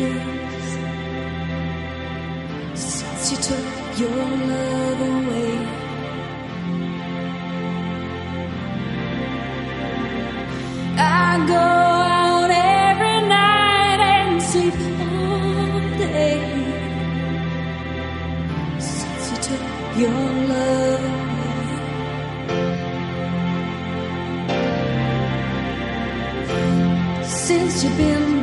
Days since you took your love away. I go out every night and sleep all day since you took your love away. Since you've been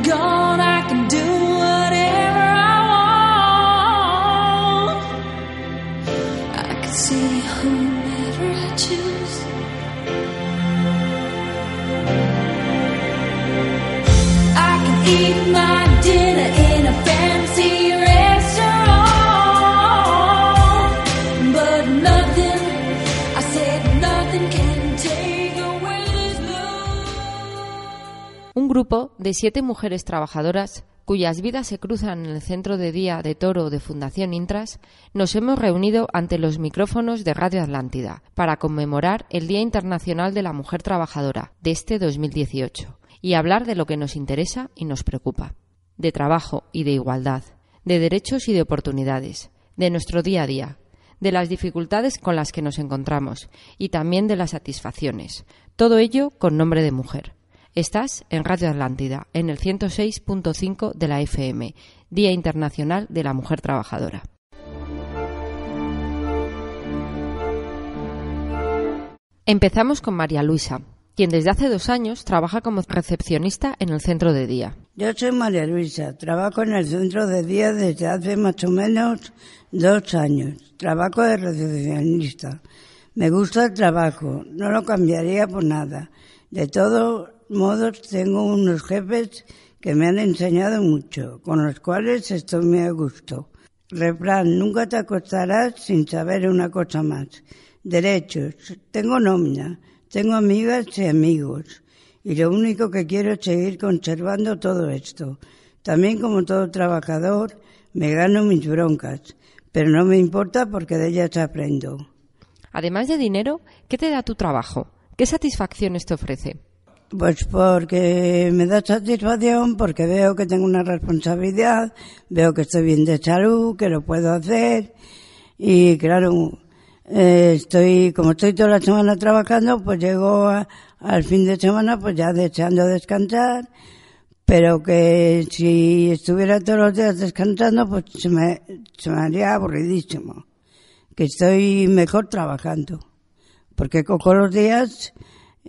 grupo de siete mujeres trabajadoras cuyas vidas se cruzan en el centro de día de Toro de Fundación Intras, nos hemos reunido ante los micrófonos de Radio Atlántida para conmemorar el Día Internacional de la Mujer Trabajadora de este 2018 y hablar de lo que nos interesa y nos preocupa, de trabajo y de igualdad, de derechos y de oportunidades, de nuestro día a día, de las dificultades con las que nos encontramos y también de las satisfacciones. Todo ello con nombre de mujer. Estás en Radio Atlántida, en el 106.5 de la FM, Día Internacional de la Mujer Trabajadora. Empezamos con María Luisa, quien desde hace dos años trabaja como recepcionista en el centro de día. Yo soy María Luisa, trabajo en el centro de día desde hace más o menos dos años. Trabajo de recepcionista. Me gusta el trabajo, no lo cambiaría por nada. De todos modos, tengo unos jefes que me han enseñado mucho, con los cuales estoy muy a gusto. Refrán, nunca te acostarás sin saber una cosa más. Derechos, tengo nómina, tengo amigas y amigos. Y lo único que quiero es seguir conservando todo esto. También como todo trabajador, me gano mis broncas, pero no me importa porque de ellas aprendo. Además de dinero, ¿qué te da tu trabajo? ¿Qué satisfacciones te ofrece? Pues porque me da satisfacción, porque veo que tengo una responsabilidad, veo que estoy bien de salud, que lo puedo hacer. Y claro, eh, estoy, como estoy toda la semana trabajando, pues llego a- al fin de semana pues ya deseando descansar, pero que si estuviera todos los días descansando pues se me, se me haría aburridísimo, que estoy mejor trabajando, porque cojo los días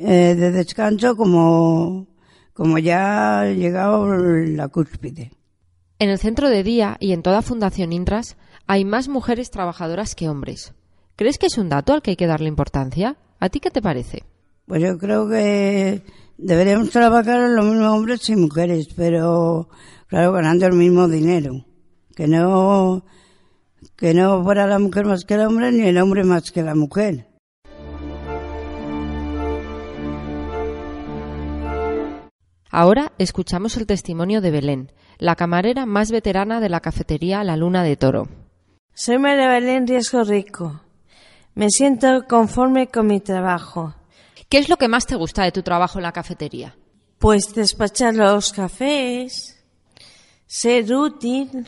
eh, de descanso como, como ya ha llegado la cúspide. En el centro de día y en toda Fundación Intras hay más mujeres trabajadoras que hombres. ¿Crees que es un dato al que hay que darle importancia? ¿A ti qué te parece? Pues yo creo que deberíamos trabajar los mismos hombres y mujeres, pero claro, ganando el mismo dinero. Que no, que no fuera la mujer más que el hombre ni el hombre más que la mujer. Ahora escuchamos el testimonio de Belén, la camarera más veterana de la cafetería La Luna de Toro. Soy María Belén Riesgo Rico. Me siento conforme con mi trabajo. ¿Qué es lo que más te gusta de tu trabajo en la cafetería? Pues despachar los cafés, ser útil.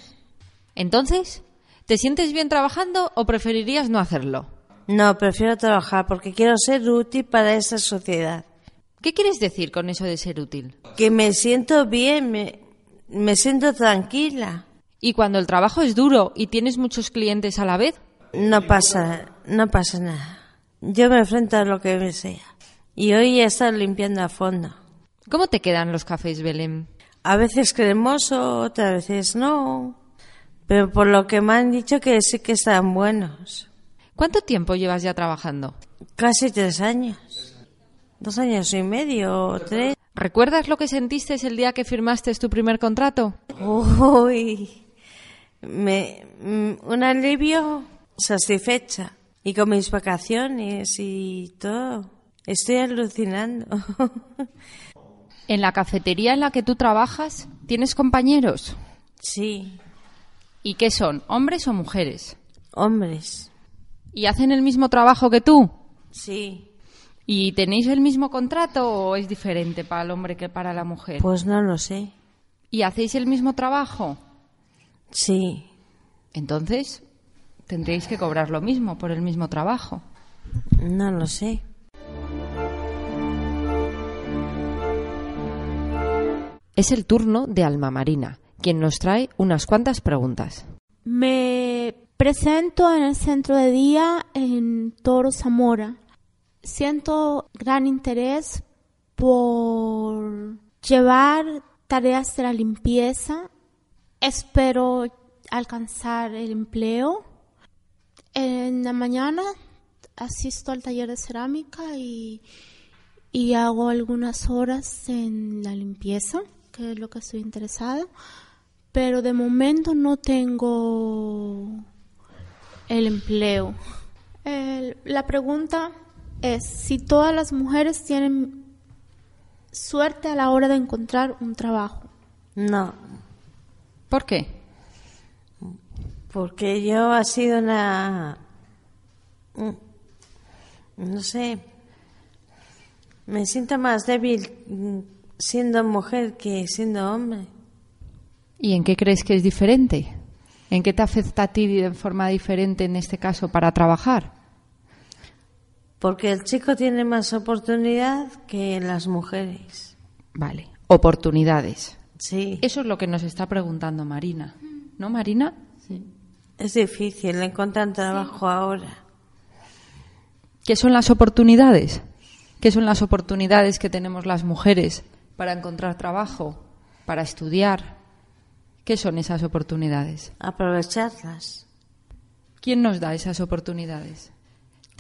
Entonces, ¿te sientes bien trabajando o preferirías no hacerlo? No, prefiero trabajar porque quiero ser útil para esta sociedad. ¿Qué quieres decir con eso de ser útil? Que me siento bien, me, me siento tranquila. ¿Y cuando el trabajo es duro y tienes muchos clientes a la vez? No pasa, no pasa nada. Yo me enfrento a lo que me sea. Y hoy he estado limpiando a fondo. ¿Cómo te quedan los cafés, Belén? A veces cremoso, otras veces no. Pero por lo que me han dicho que sí que están buenos. ¿Cuánto tiempo llevas ya trabajando? Casi tres años. Dos años y medio o tres. ¿Recuerdas lo que sentiste el día que firmaste tu primer contrato? Uy, me, mm, un alivio satisfecha. Y con mis vacaciones y todo. Estoy alucinando. ¿En la cafetería en la que tú trabajas tienes compañeros? sí, ¿Y qué son, hombres o mujeres? hombres. ¿Y hacen el mismo trabajo que tú? Sí. ¿Y tenéis el mismo contrato o es diferente para el hombre que para la mujer? Pues no lo sé. ¿Y hacéis el mismo trabajo? Sí. Entonces, tendréis que cobrar lo mismo por el mismo trabajo. No lo sé. Es el turno de Alma Marina, quien nos trae unas cuantas preguntas. Me presento en el centro de día en Toro Zamora. Siento gran interés por llevar tareas de la limpieza. Espero alcanzar el empleo. En la mañana asisto al taller de cerámica y, y hago algunas horas en la limpieza, que es lo que estoy interesada pero de momento no tengo el empleo. La pregunta es si todas las mujeres tienen suerte a la hora de encontrar un trabajo. No. ¿Por qué? Porque yo ha sido una... mm, No sé. Me siento más débil mm, siendo mujer que siendo hombre. ¿Y en qué crees que es diferente? ¿En qué te afecta a ti de forma diferente en este caso para trabajar? Porque el chico tiene más oportunidad que las mujeres. Vale, oportunidades. Sí. Eso es lo que nos está preguntando Marina. ¿No, Marina? Es difícil encontrar trabajo ahora. ¿Qué son las oportunidades? ¿Qué son las oportunidades que tenemos las mujeres para encontrar trabajo, para estudiar? ¿Qué son esas oportunidades? Aprovecharlas. ¿Quién nos da esas oportunidades?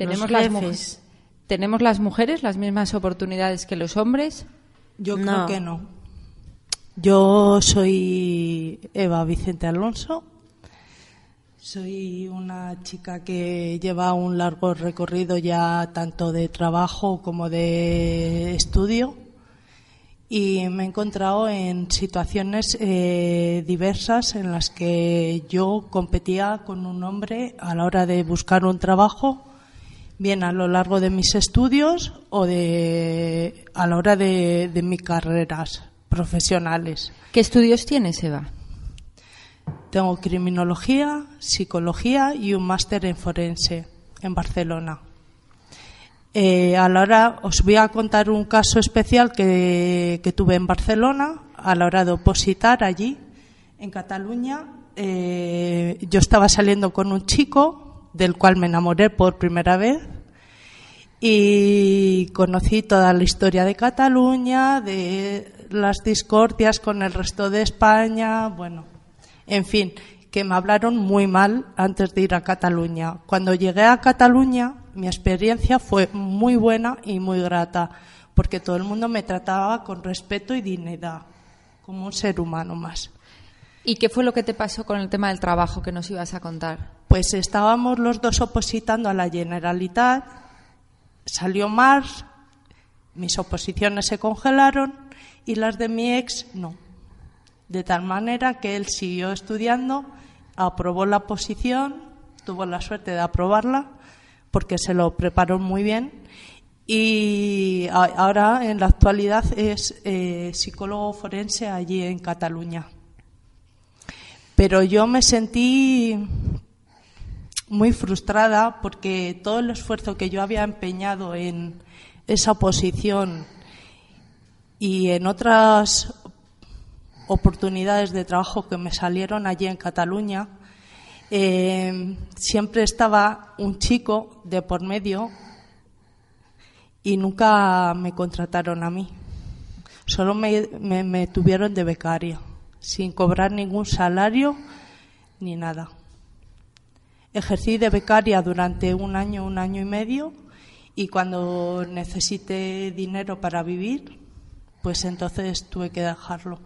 Los las mujeres. ¿Tenemos las mujeres las mismas oportunidades que los hombres? Yo No. creo que no. Yo soy Eva Vicente Alonso. Soy una chica que lleva un largo recorrido ya tanto de trabajo como de estudio y me he encontrado en situaciones eh, diversas en las que yo competía con un hombre a la hora de buscar un trabajo, bien a lo largo de mis estudios o de, a la hora de, de mis carreras profesionales. ¿Qué estudios tienes, Eva? Tengo criminología, psicología y un máster en forense en Barcelona. Eh, a la hora, os voy a contar un caso especial que, que tuve en Barcelona a la hora de opositar allí, en Cataluña. eh, yo estaba saliendo con un chico del cual me enamoré por primera vez y conocí toda la historia de Cataluña, de las discordias con el resto de España, bueno, en fin, que me hablaron muy mal antes de ir a Cataluña. Cuando llegué a Cataluña, mi experiencia fue muy buena y muy grata, porque todo el mundo me trataba con respeto y dignidad, como un ser humano más. ¿Y qué fue lo que te pasó con el tema del trabajo que nos ibas a contar? Pues estábamos los dos opositando a la Generalitat, salió Mars, mis oposiciones se congelaron y las de mi ex no. De tal manera que él siguió estudiando, aprobó la posición, tuvo la suerte de aprobarla porque se lo preparó muy bien y ahora en la actualidad es eh, psicólogo forense allí en Cataluña. Pero yo me sentí muy frustrada porque todo el esfuerzo que yo había empeñado en esa posición y en otras oportunidades de trabajo que me salieron allí en Cataluña, eh, siempre estaba un chico de por medio y nunca me contrataron a mí. Solo me, me tuvieron de becaria, sin cobrar ningún salario ni nada. Ejercí de becaria durante un año, un año y medio y cuando necesité dinero para vivir, pues entonces tuve que dejarlo.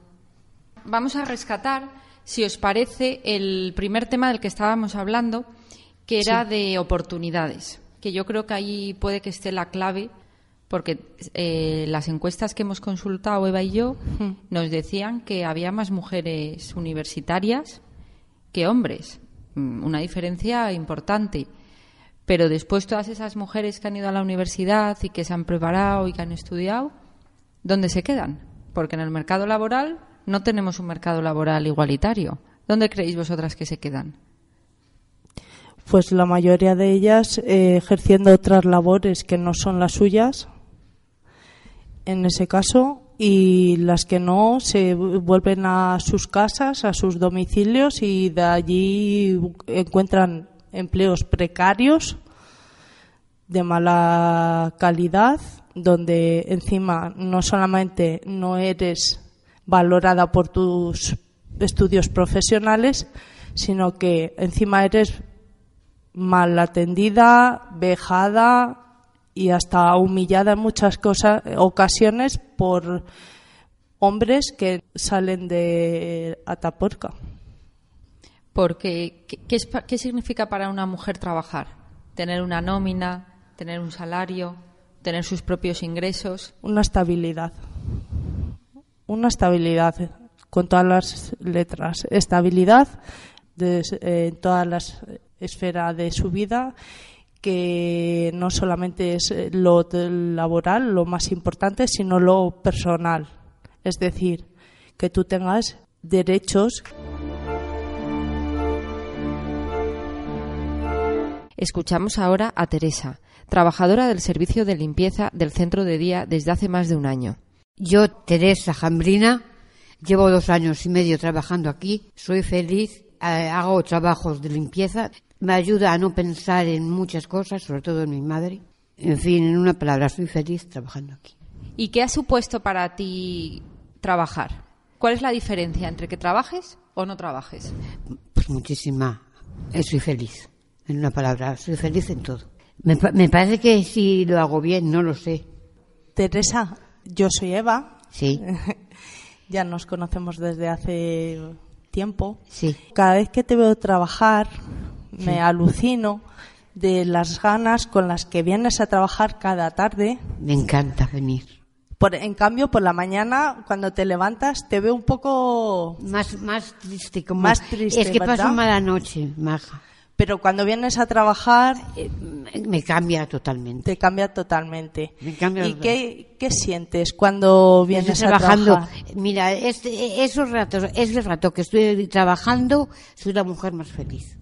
Vamos a rescatar, si os parece, el primer tema del que estábamos hablando, que era de oportunidades, que yo creo que ahí puede que esté la clave, porque eh, las encuestas que hemos consultado Eva y yo nos decían que había más mujeres universitarias que hombres, una diferencia importante. Pero después todas esas mujeres que han ido a la universidad y que se han preparado y que han estudiado, ¿dónde se quedan? Porque en el mercado laboral no tenemos un mercado laboral igualitario. ¿Dónde creéis vosotras que se quedan? Pues la mayoría de ellas eh, ejerciendo otras labores que no son las suyas, en ese caso, y las que no se vuelven a sus casas, a sus domicilios y de allí encuentran empleos precarios de mala calidad, donde encima no solamente no eres valorada por tus estudios profesionales, sino que encima eres mal atendida, vejada y hasta humillada en muchas cosas, ocasiones por hombres que salen de Atapuerca. Porque, ¿qué, ¿qué significa para una mujer trabajar? Tener una nómina, tener un salario, tener sus propios ingresos. Una estabilidad. Una estabilidad con todas las letras. Estabilidad de, eh, en todas las esferas de su vida que no solamente es lo laboral lo más importante, sino lo personal. Es decir, que tú tengas derechos. Escuchamos ahora a Teresa, trabajadora del servicio de limpieza del centro de día desde hace más de un año. Yo, Teresa Jambrina, llevo dos años y medio trabajando aquí, soy feliz, eh, hago trabajos de limpieza, me ayuda a no pensar en muchas cosas, sobre todo en mi madre. En fin, en una palabra, soy feliz trabajando aquí. ¿Y qué ha supuesto para ti trabajar? ¿Cuál es la diferencia entre que trabajes o no trabajes? Pues muchísima. Eh, soy feliz. En una palabra, soy feliz en todo. Me, me parece que si lo hago bien, no lo sé. Teresa, yo soy Eva. Sí. ya nos conocemos desde hace tiempo. Sí. Cada vez que te veo trabajar, me alucino de las ganas con las que vienes a trabajar cada tarde. Me encanta venir. Por, en cambio, por la mañana, cuando te levantas, te veo un poco... Más, más triste. Como, más triste, Es que ¿verdad? paso mala noche, maja. Pero cuando vienes a trabajar, Eh, me cambia totalmente. te cambia totalmente. Me cambia ¿Y qué, qué sientes cuando vienes Estoy a trabajando. trabajar? Mira, este, esos ratos, ese rato que estoy trabajando, soy la mujer más feliz.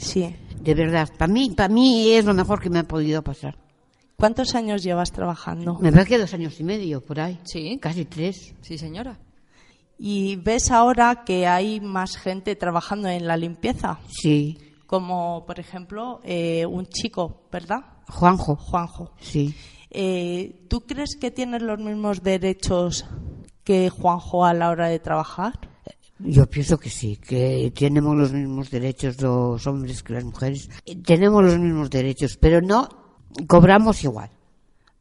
Sí. De verdad, para mí, para mí es lo mejor que me ha podido pasar. ¿Cuántos años llevas trabajando? Me parece que dos años y medio por ahí. Sí. Casi tres. Sí, señora. ¿Y ves ahora que hay más gente trabajando en la limpieza? Sí. Como, por ejemplo, eh, un chico, ¿verdad? Juanjo. Juanjo. Sí. Eh, ¿Tú crees que tienes los mismos derechos que Juanjo a la hora de trabajar? Yo pienso que sí, que tenemos los mismos derechos los hombres que las mujeres. Tenemos los mismos derechos, pero no cobramos igual.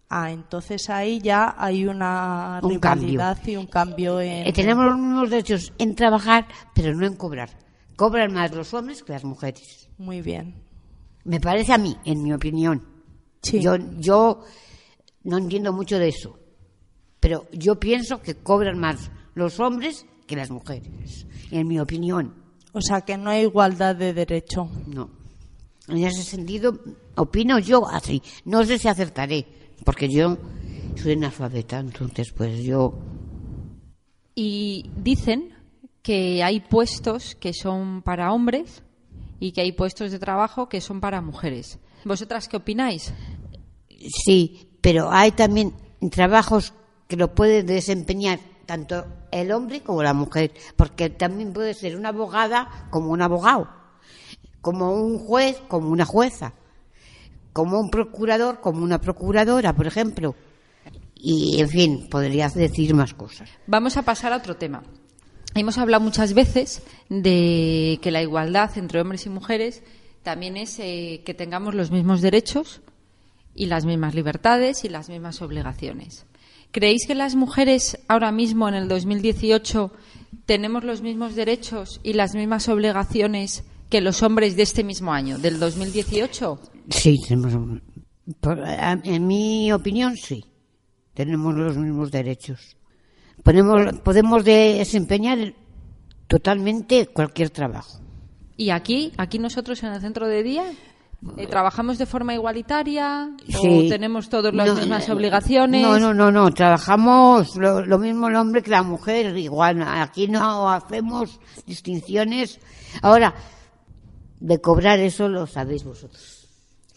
Ah, entonces ahí ya hay una Un rivalidad y un cambio en... Eh, tenemos los mismos derechos en trabajar, pero no en cobrar. Cobran más los hombres que las mujeres. Muy bien. Me parece a mí, en mi opinión. Sí. Yo, yo no entiendo mucho de eso, pero yo pienso que cobran más los hombres que las mujeres, en mi opinión. O sea, que no hay igualdad de derecho. No. En ese sentido, opino yo así. No sé si acertaré, porque yo soy analfabeta, entonces pues yo... Y dicen que hay puestos que son para hombres y que hay puestos de trabajo que son para mujeres. ¿Vosotras qué opináis? Sí, pero hay también trabajos que lo puede desempeñar tanto el hombre como la mujer, porque también puede ser una abogada como un abogado, como un juez como una jueza, como un procurador como una procuradora, por ejemplo. y, en fin, podría decir más cosas. Vamos a pasar a otro tema. Hemos hablado muchas veces de que la igualdad entre hombres y mujeres también es eh, que tengamos los mismos derechos y las mismas libertades y las mismas obligaciones. ¿Creéis que las mujeres ahora mismo, en el 2018, tenemos los mismos derechos y las mismas obligaciones que los hombres de este mismo año, del 2018? Sí, tenemos. En mi opinión, sí. Tenemos los mismos derechos. Podemos, podemos desempeñar totalmente cualquier trabajo. ¿Y aquí, aquí nosotros en el centro de día, trabajamos de forma igualitaria Sí. o tenemos todas las No, mismas eh, obligaciones? No, no, no, no. Trabajamos lo, lo mismo el hombre que la mujer. Igual, aquí no hacemos distinciones. Ahora, de cobrar eso lo sabéis vosotros.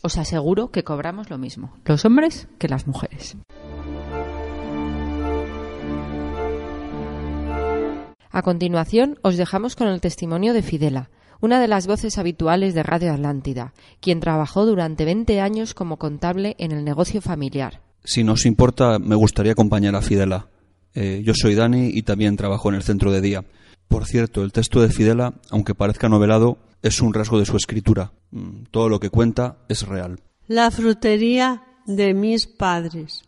Os aseguro que cobramos lo mismo, los hombres que las mujeres. A continuación, os dejamos con el testimonio de Fidela, una de las voces habituales de Radio Atlántida, quien trabajó durante 20 años como contable en el negocio familiar. Si nos importa, me gustaría acompañar a Fidela. Eh, yo soy Dani y también trabajo en el centro de día. Por cierto, el texto de Fidela, aunque parezca novelado, es un rasgo de su escritura. Mm, Todo lo que cuenta es real. La frutería de mis padres.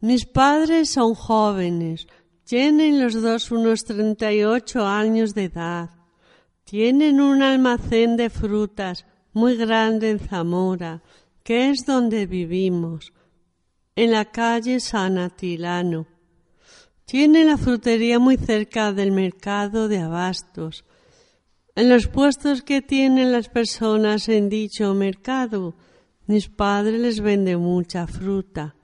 Mis padres son jóvenes, tienen los dos unos 38 años de edad. Tienen un almacén de frutas muy grande en Zamora, que es donde vivimos, en la calle San Atilano. Tienen la frutería muy cerca del mercado de abastos. En los puestos que tienen las personas en dicho mercado, mis padres les venden mucha fruta.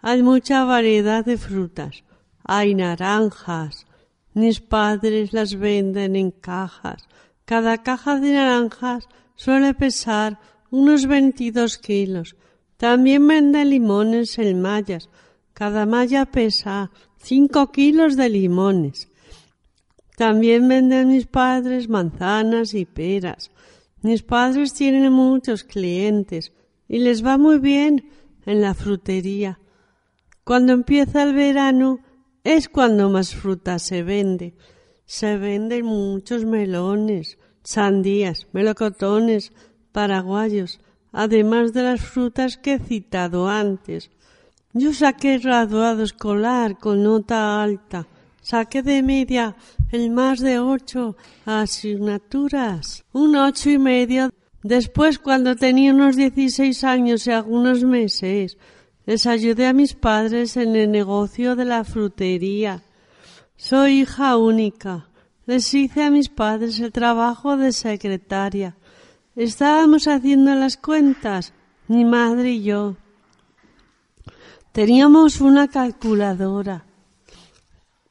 Hay mucha variedad de frutas. Hay naranjas. Mis padres las venden en cajas. Cada caja de naranjas suele pesar unos 22 kilos. También venden limones en mallas. Cada malla pesa 5 kilos de limones. También venden mis padres manzanas y peras. Mis padres tienen muchos clientes y les va muy bien en la frutería. Cuando empieza el verano es cuando más fruta se vende. Se venden muchos melones, sandías, melocotones, paraguayos, además de las frutas que he citado antes. Yo saqué graduado escolar con nota alta. Saqué de media el más de ocho asignaturas. Un ocho y medio. Después, cuando tenía unos dieciséis años y algunos meses, les ayudé a mis padres en el negocio de la frutería. Soy hija única. Les hice a mis padres el trabajo de secretaria. Estábamos haciendo las cuentas, mi madre y yo. Teníamos una calculadora.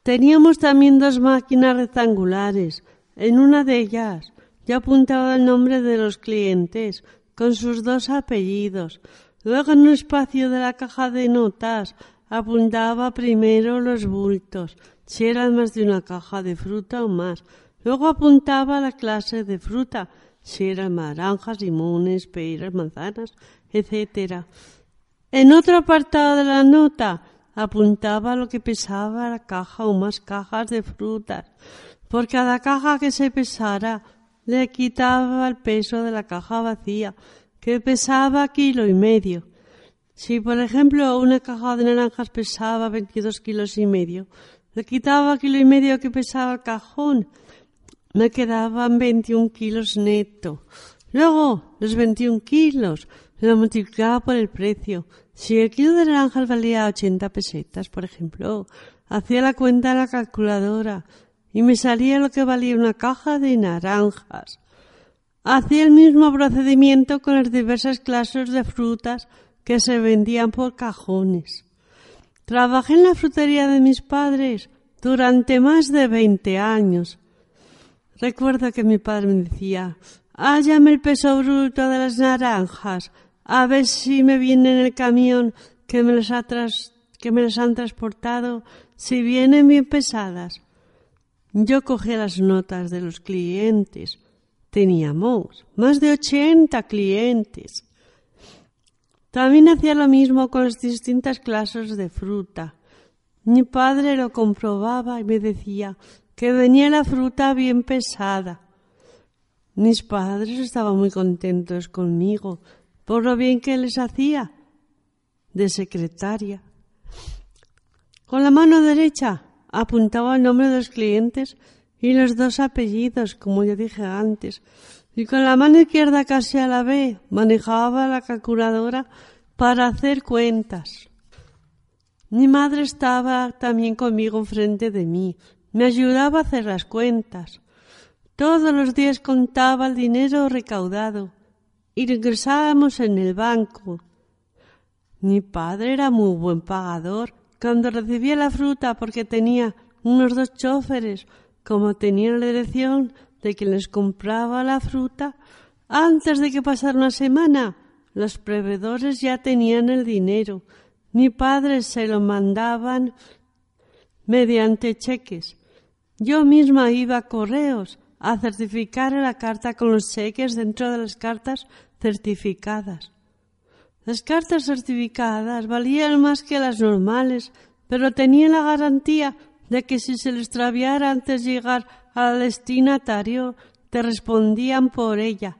Teníamos también dos máquinas rectangulares. En una de ellas yo apuntaba el nombre de los clientes con sus dos apellidos. Luego en un espacio de la caja de notas apuntaba primero los bultos, si eran más de una caja de fruta o más. Luego apuntaba la clase de fruta, si eran naranjas, limones, peras, manzanas, etcétera. En otro apartado de la nota apuntaba lo que pesaba la caja o más cajas de frutas. Por cada caja que se pesara le quitaba el peso de la caja vacía, que pesaba kilo y medio. Si, por ejemplo, una caja de naranjas pesaba 22 kilos y medio, le quitaba kilo y medio que pesaba el cajón, me quedaban 21 kilos neto. Luego, los 21 kilos lo multiplicaba por el precio. Si el kilo de naranjas valía 80 pesetas, por ejemplo, hacía la cuenta en la calculadora y me salía lo que valía una caja de naranjas. Hacía el mismo procedimiento con las diversas clases de frutas que se vendían por cajones. Trabajé en la frutería de mis padres durante más de 20 años. Recuerdo que mi padre me decía, hállame el peso bruto de las naranjas, a ver si me viene en el camión que me las, han transportado, si vienen bien pesadas. Yo cogía las notas de los clientes. Teníamos más de 80 clientes. También hacía lo mismo con las distintas clases de fruta. Mi padre lo comprobaba y me decía que venía la fruta bien pesada. Mis padres estaban muy contentos conmigo por lo bien que les hacía de secretaria. Con la mano derecha apuntaba el nombre de los clientes y los dos apellidos, como ya dije antes, y con la mano izquierda casi a la vez manejaba la calculadora para hacer cuentas. Mi madre estaba también conmigo enfrente de mí, me ayudaba a hacer las cuentas. Todos los días contaba el dinero recaudado y regresábamos en el banco. Mi padre era muy buen pagador. Cuando recibía la fruta porque tenía unos dos choferes, como tenía la dirección de quien les compraba la fruta, antes de que pasara una semana, los proveedores ya tenían el dinero. Mi padre se lo mandaban mediante cheques. Yo misma iba a correos a certificar la carta con los cheques dentro de las cartas certificadas. Las cartas certificadas valían más que las normales, pero tenían la garantía de que si se le extraviara antes de llegar al destinatario, te respondían por ella.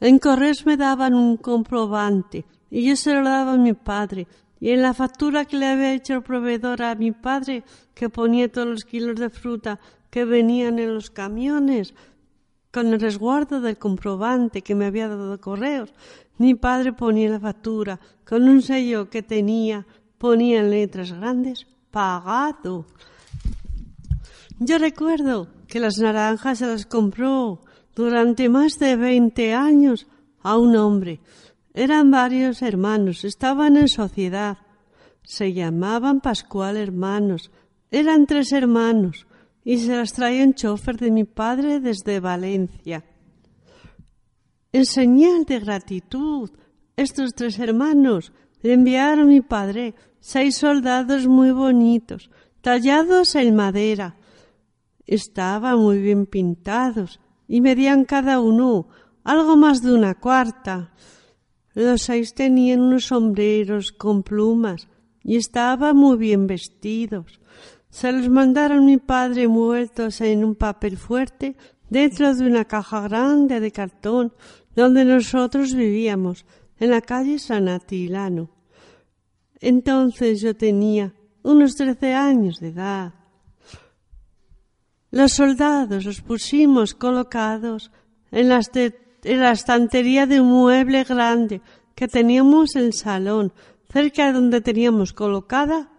En correos me daban un comprobante y yo se lo daba a mi padre. Y en la factura que le había hecho el proveedor a mi padre, que ponía todos los kilos de fruta que venían en los camiones, con el resguardo del comprobante que me había dado correos, mi padre ponía la factura con un sello que tenía, ponía en letras grandes, pagado. Yo recuerdo que las naranjas se las compró durante más de veinte años a un hombre. Eran varios hermanos, estaban en sociedad. Se llamaban Pascual Hermanos. Eran tres hermanos y se las traía un chofer de mi padre desde Valencia. En señal de gratitud, estos tres hermanos le enviaron a mi padre seis soldados muy bonitos, tallados en madera. Estaban muy bien pintados y medían cada uno algo más de una cuarta. Los seis tenían unos sombreros con plumas y estaban muy bien vestidos. Se los mandaron mi padre muertos en un papel fuerte dentro de una caja grande de cartón donde nosotros vivíamos, en la calle San Atilano. Entonces yo tenía unos trece años de edad. Los soldados los pusimos colocados en la, en la estantería de un mueble grande que teníamos en el salón, cerca de donde teníamos colocada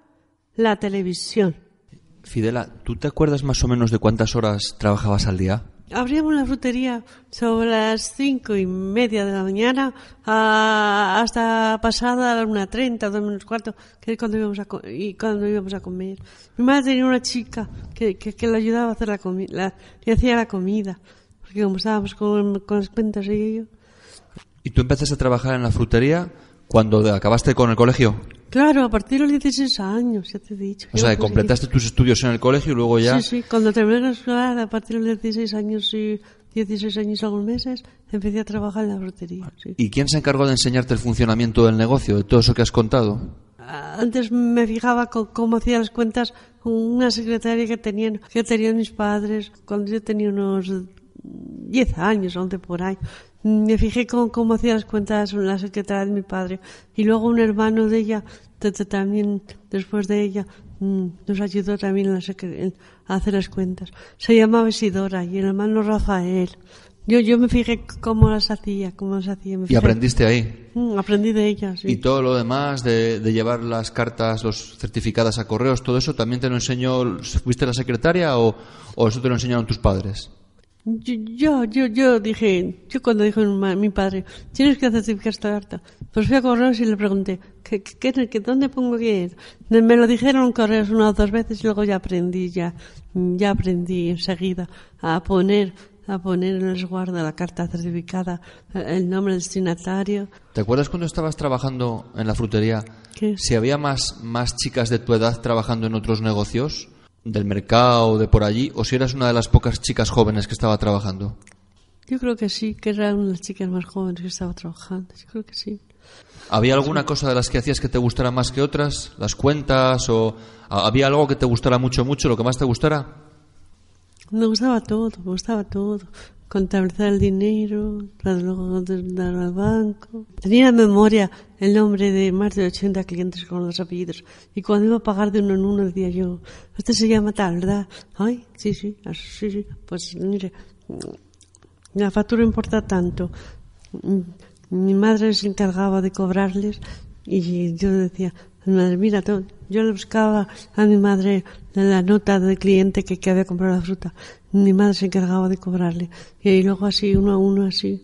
la televisión. Fidela, ¿tú te acuerdas más o menos de cuántas horas trabajabas al día? Abríamos la frutería sobre las cinco y media de la mañana a- hasta pasada la una treinta, dos menos cuarto, que es cuando íbamos a, y cuando íbamos a comer. Mi madre tenía una chica que, que, que le ayudaba a hacer la comida, le hacía la comida, porque como estábamos con, con las cuentas y yo. ¿Y tú empezaste a trabajar en la frutería cuando acabaste con el colegio? Claro, a partir de los 16 años, ya te he dicho. O sea, pues, completaste tus estudios en el colegio y luego ya... Sí, sí, cuando terminé la escuela, a partir de los 16 años y 16 años y algunos meses, empecé a trabajar en la frutería. sí. ¿Y quién se encargó de enseñarte el funcionamiento del negocio, de todo eso que has contado? Antes me fijaba con cómo hacía las cuentas una secretaria que tenían, que tenían mis padres cuando yo tenía unos 10 años, 11 por ahí. Me fijé con cómo hacía las cuentas la secretaria de mi padre. Y luego un hermano de ella, también después de ella, mm, nos ayudó también a hacer las cuentas. Se llamaba Isidora y el hermano Rafael. Yo, yo me fijé cómo las hacía, cómo las hacía. me Y aprendiste ahí. Mm, aprendí de ella, sí. Y todo lo demás de, de llevar las cartas, los certificadas a correos, todo eso, ¿también te lo enseñó, fuiste la secretaria o, o eso te lo enseñaron tus padres? Yo, yo, yo, dije, yo cuando dijo mi padre, tienes que certificar esta carta, pues fui a correos y le pregunté, ¿qué, qué, dónde pongo que? Me lo dijeron correos una o dos veces y luego ya aprendí, ya, ya aprendí enseguida a poner, a poner en el resguardo la carta certificada eh, el nombre del destinatario. ¿Te acuerdas cuando estabas trabajando en la frutería? ¿Qué? Si había más, más chicas de tu edad trabajando en otros negocios, del mercado, de por allí, o si eras una de las pocas chicas jóvenes que estaba trabajando. Yo creo que sí, que era una de las chicas más jóvenes que estaba trabajando, yo creo que sí. ¿Había alguna cosa de las que hacías que te gustara más que otras? ¿Las cuentas? ¿O había algo que te gustara mucho, mucho, lo que más te gustara? Me gustaba todo, me gustaba todo. Contabilizar el dinero, para luego dar al banco. Tenía en memoria el nombre de más de 80 clientes con los apellidos. Y cuando iba a pagar de uno en uno decía yo, este se llama tal, ¿verdad? Ay, sí, sí, sí, sí. Pues mire, la factura importa tanto. Mi madre se encargaba de cobrarles y yo decía, mira, tú", yo le buscaba a mi madre la nota del cliente que, que había comprado la fruta. Mi madre se encargaba de cobrarle. Y luego así, uno a uno, así.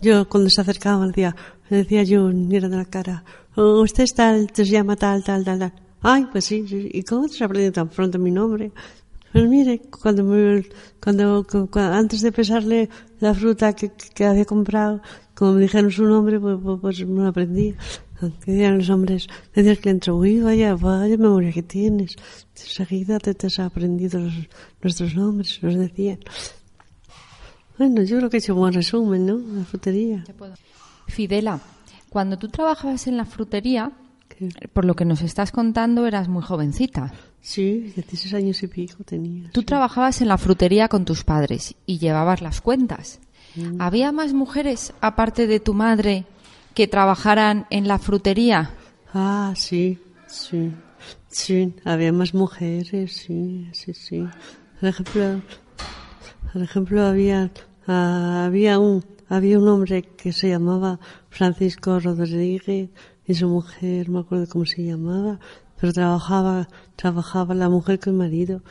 Yo cuando se acercaban decía, le decía yo, mirando la cara, "Oh, usted es tal, se llama tal, tal, tal, tal. Ay, pues sí, sí. ¿Y cómo te has aprendido tan pronto mi nombre? Pues mire, cuando, me- cuando, cu- cu- antes de pesarle la fruta que, que había comprado, como me dijeron su nombre, pues, pues, pues me lo aprendí. Que decían los hombres, decía el cliente, uy, vaya, vaya memoria que tienes. Enseguida te, te has aprendido los- nuestros nombres, nos decían. Bueno, yo creo que he hecho un buen resumen, ¿no? La frutería. Fidela, cuando tú trabajabas en la frutería, por lo que nos estás contando, eras muy jovencita. Sí, 16 años y pico tenía. Tú trabajabas en la frutería con tus padres y llevabas las cuentas. Mm. ¿Había más mujeres, aparte de tu madre, que trabajaran en la frutería? Ah, sí, sí, sí, había más mujeres, sí, sí, sí. Por ejemplo, por ejemplo había, ah, había un, había un hombre que se llamaba Francisco Rodríguez y su mujer, no me acuerdo cómo se llamaba, pero trabajaba, trabajaba la mujer con el marido.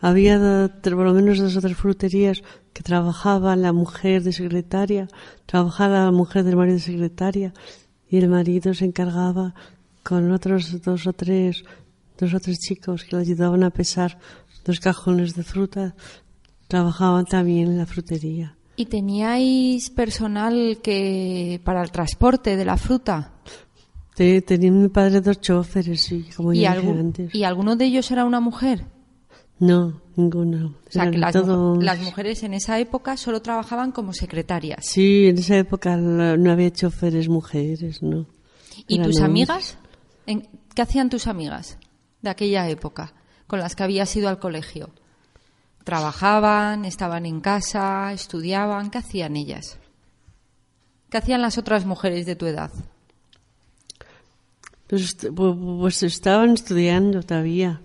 Había por lo menos dos o tres fruterías que trabajaba la mujer de secretaria, trabajaba la mujer del marido de secretaria y el marido se encargaba con otros dos o tres, dos o tres chicos que le ayudaban a pesar dos cajones de fruta, trabajaban también en la frutería. ¿Y teníais personal que para el transporte de la fruta? Te- tenía mi padre dos choferes, sí, como ¿Y, ya dije algu- antes. ¿Y alguno de ellos era una mujer? No, ninguno. O sea, Eran que las, todos- las mujeres en esa época solo trabajaban como secretarias. Sí, en esa época no había choferes mujeres, ¿no? ¿Y Eran tus hombres. amigas? ¿En- ¿Qué hacían tus amigas de aquella época con las que habías ido al colegio? ¿Trabajaban? ¿Estaban en casa? ¿Estudiaban? ¿Qué hacían ellas? ¿Qué hacían las otras mujeres de tu edad? Pues, est- pu- pues estaban estudiando todavía.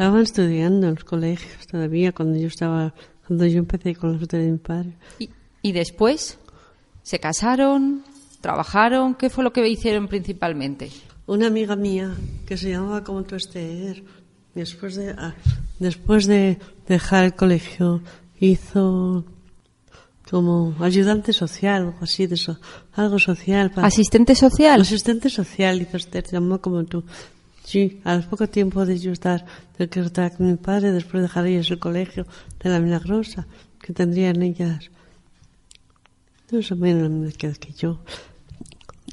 Estaban estudiando en los colegios todavía cuando yo estaba, cuando yo empecé con fruta de mi padre. ¿Y, y después? ¿Se casaron? ¿Trabajaron? ¿Qué fue lo que hicieron principalmente? Una amiga mía que se llamaba como tú Esther, después de, ah, después de dejar el colegio, hizo como ayudante social, algo así, de algo social. Para, ¿Asistente social? Asistente social, hizo Esther, se llamó como tú. Sí, al poco tiempo de yo estar, de que estaba con mi padre, después de dejar ellas el colegio de la Milagrosa, que tendrían ellas más o menos la misma edad que yo.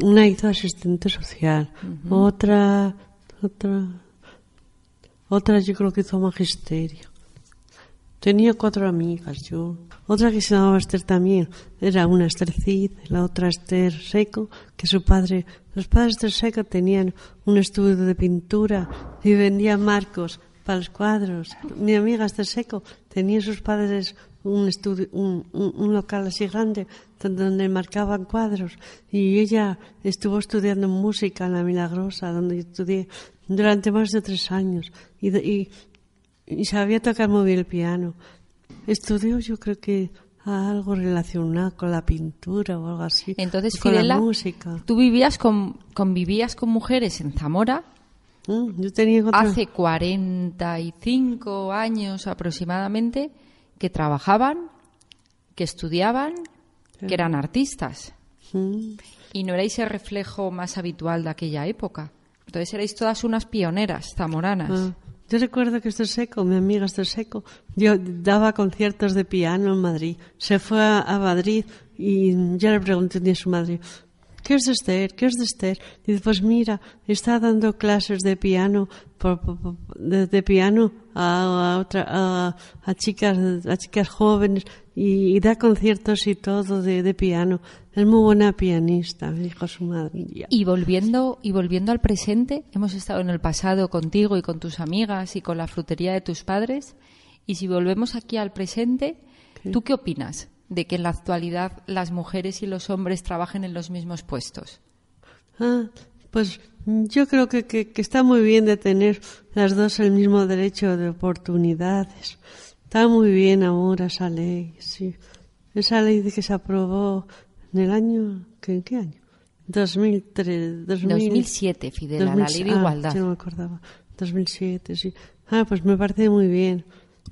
Una hizo asistente social, otra, otra, otra yo creo que hizo magisterio. Tenía cuatro amigas yo. Otra que se llamaba Esther también. Era una Esther Cid, la otra Esther Seco, que su padre, los padres de Esther Seco tenían un estudio de pintura y vendían marcos para los cuadros. Mi amiga Esther Seco tenía sus padres un estudio, un, un- un local así grande donde marcaban cuadros y ella estuvo estudiando música en la Milagrosa, donde yo estudié durante más de tres años y, y, y sabía tocar muy bien el piano. Estudió yo creo que algo relacionado con la pintura o algo así. Entonces, con Fidela, la música. tú vivías con, convivías con mujeres en Zamora Mm, yo tenía otra- hace 45 años aproximadamente que trabajaban, que estudiaban, que eran artistas. Mm. Y no erais el reflejo más habitual de aquella época. Entonces erais todas unas pioneras zamoranas. Ah, Yo recuerdo que Esther Seco, mi amiga Esther Seco, yo daba conciertos de piano en Madrid. Se fue a, Madrid y yo le pregunté a su madre, ¿qué es de Esther? ¿Qué es de Esther? Y dice, pues mira, está dando clases de piano, por- de, piano a otra, a, a chicas, a chicas jóvenes y, da conciertos y todo de, de piano. Es muy buena pianista, me dijo su madre. Y volviendo, y volviendo al presente, hemos estado en el pasado contigo y con tus amigas y con la frutería de tus padres. Y si volvemos aquí al presente, ¿tú qué opinas de que en la actualidad las mujeres y los hombres trabajen en los mismos puestos? Ah, pues yo creo que, que, que está muy bien de tener las dos el mismo derecho de oportunidades. Está muy bien ahora esa ley, sí. Esa ley de que se aprobó en el año, ¿qué, ¿en qué año? 2003, 2000, 2007, Fidela, la ley de ah, igualdad. yo no me acordaba. 2007, sí. Ah, pues me parece muy bien.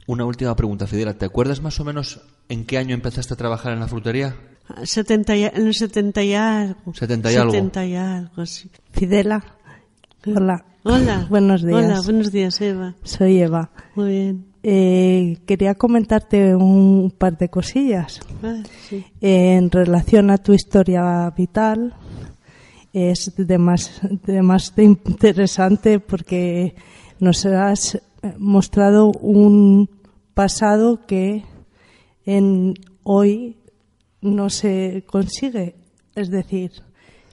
Una última pregunta, Fidela. ¿Te acuerdas más o menos en qué año empezaste a trabajar en la frutería? Ah, 70 y, en el 70 y algo. 70 y algo. 70 y algo, sí. Fidela. Hola. Hola. Buenos días. Hola, buenos días, Eva. Soy Eva. Muy bien. Eh, quería comentarte un par de cosillas. Ah, sí. En relación a tu historia vital, es de más, de más de interesante porque nos has mostrado un pasado que en hoy no se consigue. Es decir,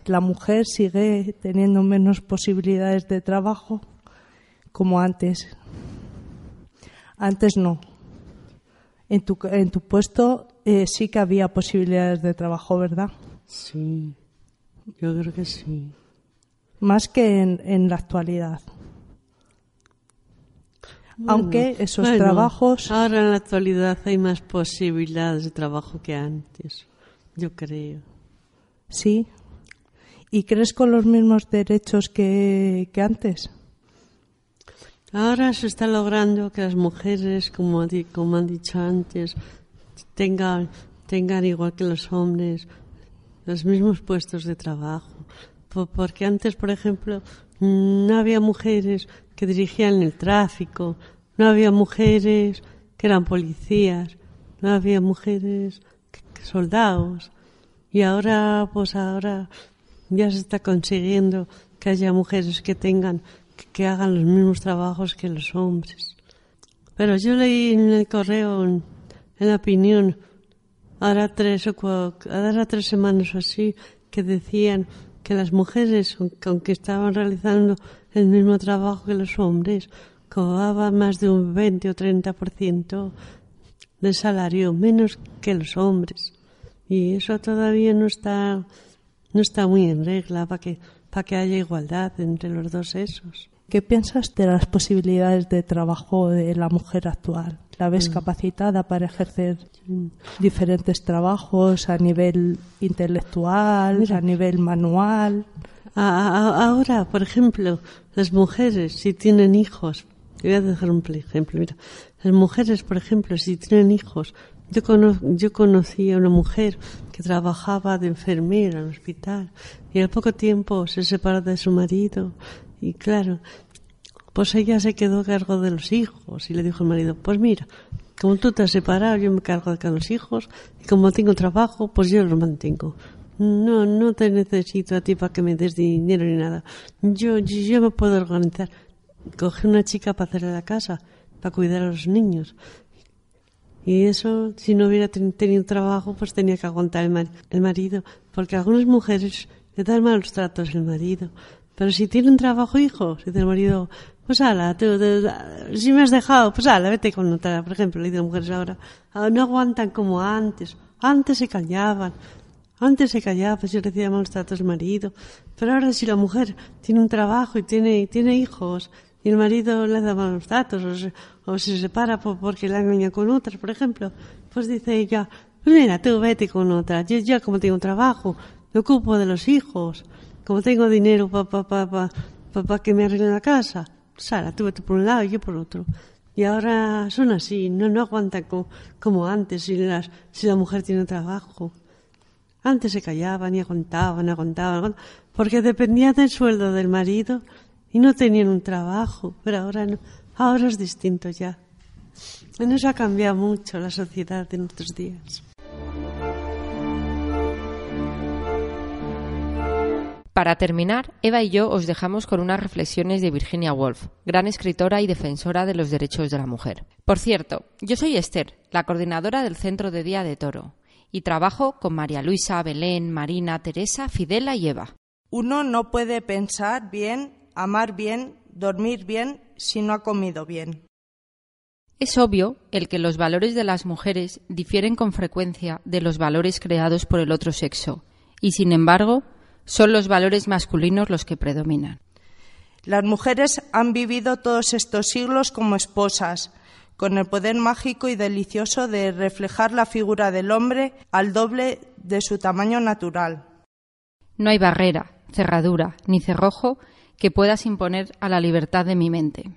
la mujer sigue teniendo menos posibilidades de trabajo como antes. Antes no. En tu, en tu puesto eh, sí que había posibilidades de trabajo, ¿verdad? Sí, yo creo que sí. Más que en, en la actualidad. Aunque esos bueno, trabajos. Ahora en la actualidad hay más posibilidades de trabajo que antes, yo creo. Sí. ¿Y crees con los mismos derechos que, que antes? Ahora se está logrando que las mujeres, como, han dicho antes, tengan, tengan igual que los hombres los mismos puestos de trabajo. Po- Porque antes, por ejemplo, mm, no había mujeres que dirigían el tráfico, no había mujeres que eran policías, no había mujeres que soldados. Y ahora, pues ahora ya se está consiguiendo que haya mujeres que tengan, que, hagan los mismos trabajos que los hombres. Pero yo leí en el correo, en, la opinión, ahora tres o cua- ahora tres semanas o así, que decían que las mujeres, aunque- aunque estaban realizando el mismo trabajo que los hombres, cobraban más de un 20 o 30% de salario menos que los hombres. Y eso todavía no está, no está muy en regla para que, para que haya igualdad entre los dos sexos. ¿Qué piensas de las posibilidades de trabajo de la mujer actual? ¿La ves Mm. capacitada para ejercer diferentes trabajos a nivel intelectual, Mira. a nivel manual? Ahora, por ejemplo, las mujeres, si tienen hijos, voy a dejar un pl- ejemplo, mira, las mujeres, por ejemplo, si tienen hijos, yo, cono- yo conocí a una mujer que trabajaba de enfermera en el hospital y al poco tiempo se separó de su marido y claro, pues ella se quedó a cargo de los hijos y le dijo al marido, pues mira, como tú te has separado, yo me cargo de los hijos y como tengo trabajo, pues yo los mantengo. No, no te necesito a ti para que me des dinero ni nada. Yo, yo, me puedo organizar. Cogí una chica para hacerle la casa, para cuidar a los niños. Y eso, si no hubiera ten- tenido trabajo, pues tenía que aguantar el, mar- el marido. Porque algunas mujeres le dan malos tratos el marido. Pero si tienen trabajo, hijos, dice el marido, pues ala, tú, si me has dejado, pues ala, vete con otra. Por ejemplo, le las mujeres ahora, "Ah, no aguantan como antes. Antes se callaban. Antes se callaba, pues yo recibía malos tratos del marido. Pero ahora si la mujer tiene un trabajo y tiene, tiene hijos y el marido le da malos tratos o se, o se separa po- porque la engaña con otras, por ejemplo, pues dice ella, pues mira, tú vete con otra. Yo ya como tengo trabajo, me ocupo de los hijos. Como tengo dinero para pa, pa, pa, pa- pa que me arregle la casa, Sara, tú vete por un lado y yo por otro. Y ahora son así, no, no aguantan como, antes si la mujer tiene trabajo. Antes se callaban y aguantaban, aguantaban, aguantaban, porque dependían del sueldo del marido y no tenían un trabajo. Pero ahora no, ahora es distinto ya. En eso ha cambiado mucho la sociedad de nuestros días. Para terminar, Eva y yo os dejamos con unas reflexiones de Virginia Woolf, gran escritora y defensora de los derechos de la mujer. Por cierto, yo soy Esther, la coordinadora del Centro de Día de Toro, y trabajo con María Luisa, Belén, Marina, Teresa, Fidela y Eva. Uno no puede pensar bien, amar bien, dormir bien si no ha comido bien. Es obvio el que los valores de las mujeres difieren con frecuencia de los valores creados por el otro sexo, y sin embargo, son los valores masculinos los que predominan. Las mujeres han vivido todos estos siglos como esposas, con el poder mágico y delicioso de reflejar la figura del hombre al doble de su tamaño natural. No hay barrera, cerradura ni cerrojo que puedas imponer a la libertad de mi mente.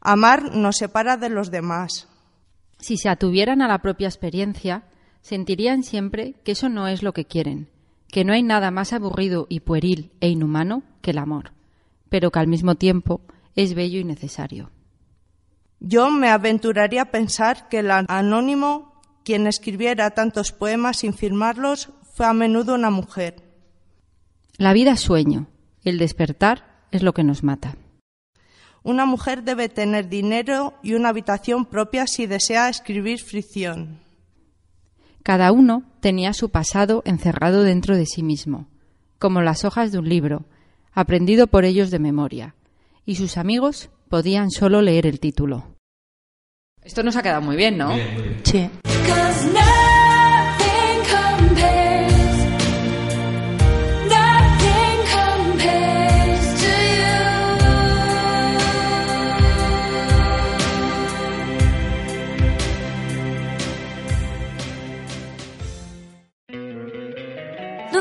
Amar nos separa de los demás. Si se atuvieran a la propia experiencia, sentirían siempre que eso no es lo que quieren, que no hay nada más aburrido y pueril e inhumano que el amor, pero que al mismo tiempo es bello y necesario. Yo me aventuraría a pensar que el anónimo, quien escribiera tantos poemas sin firmarlos, fue a menudo una mujer. La vida es sueño, el despertar es lo que nos mata. Una mujer debe tener dinero y una habitación propia si desea escribir fricción. Cada uno tenía su pasado encerrado dentro de sí mismo, como las hojas de un libro, aprendido por ellos de memoria, y sus amigos podían solo leer el título. Esto nos ha quedado muy bien, ¿no? Sí.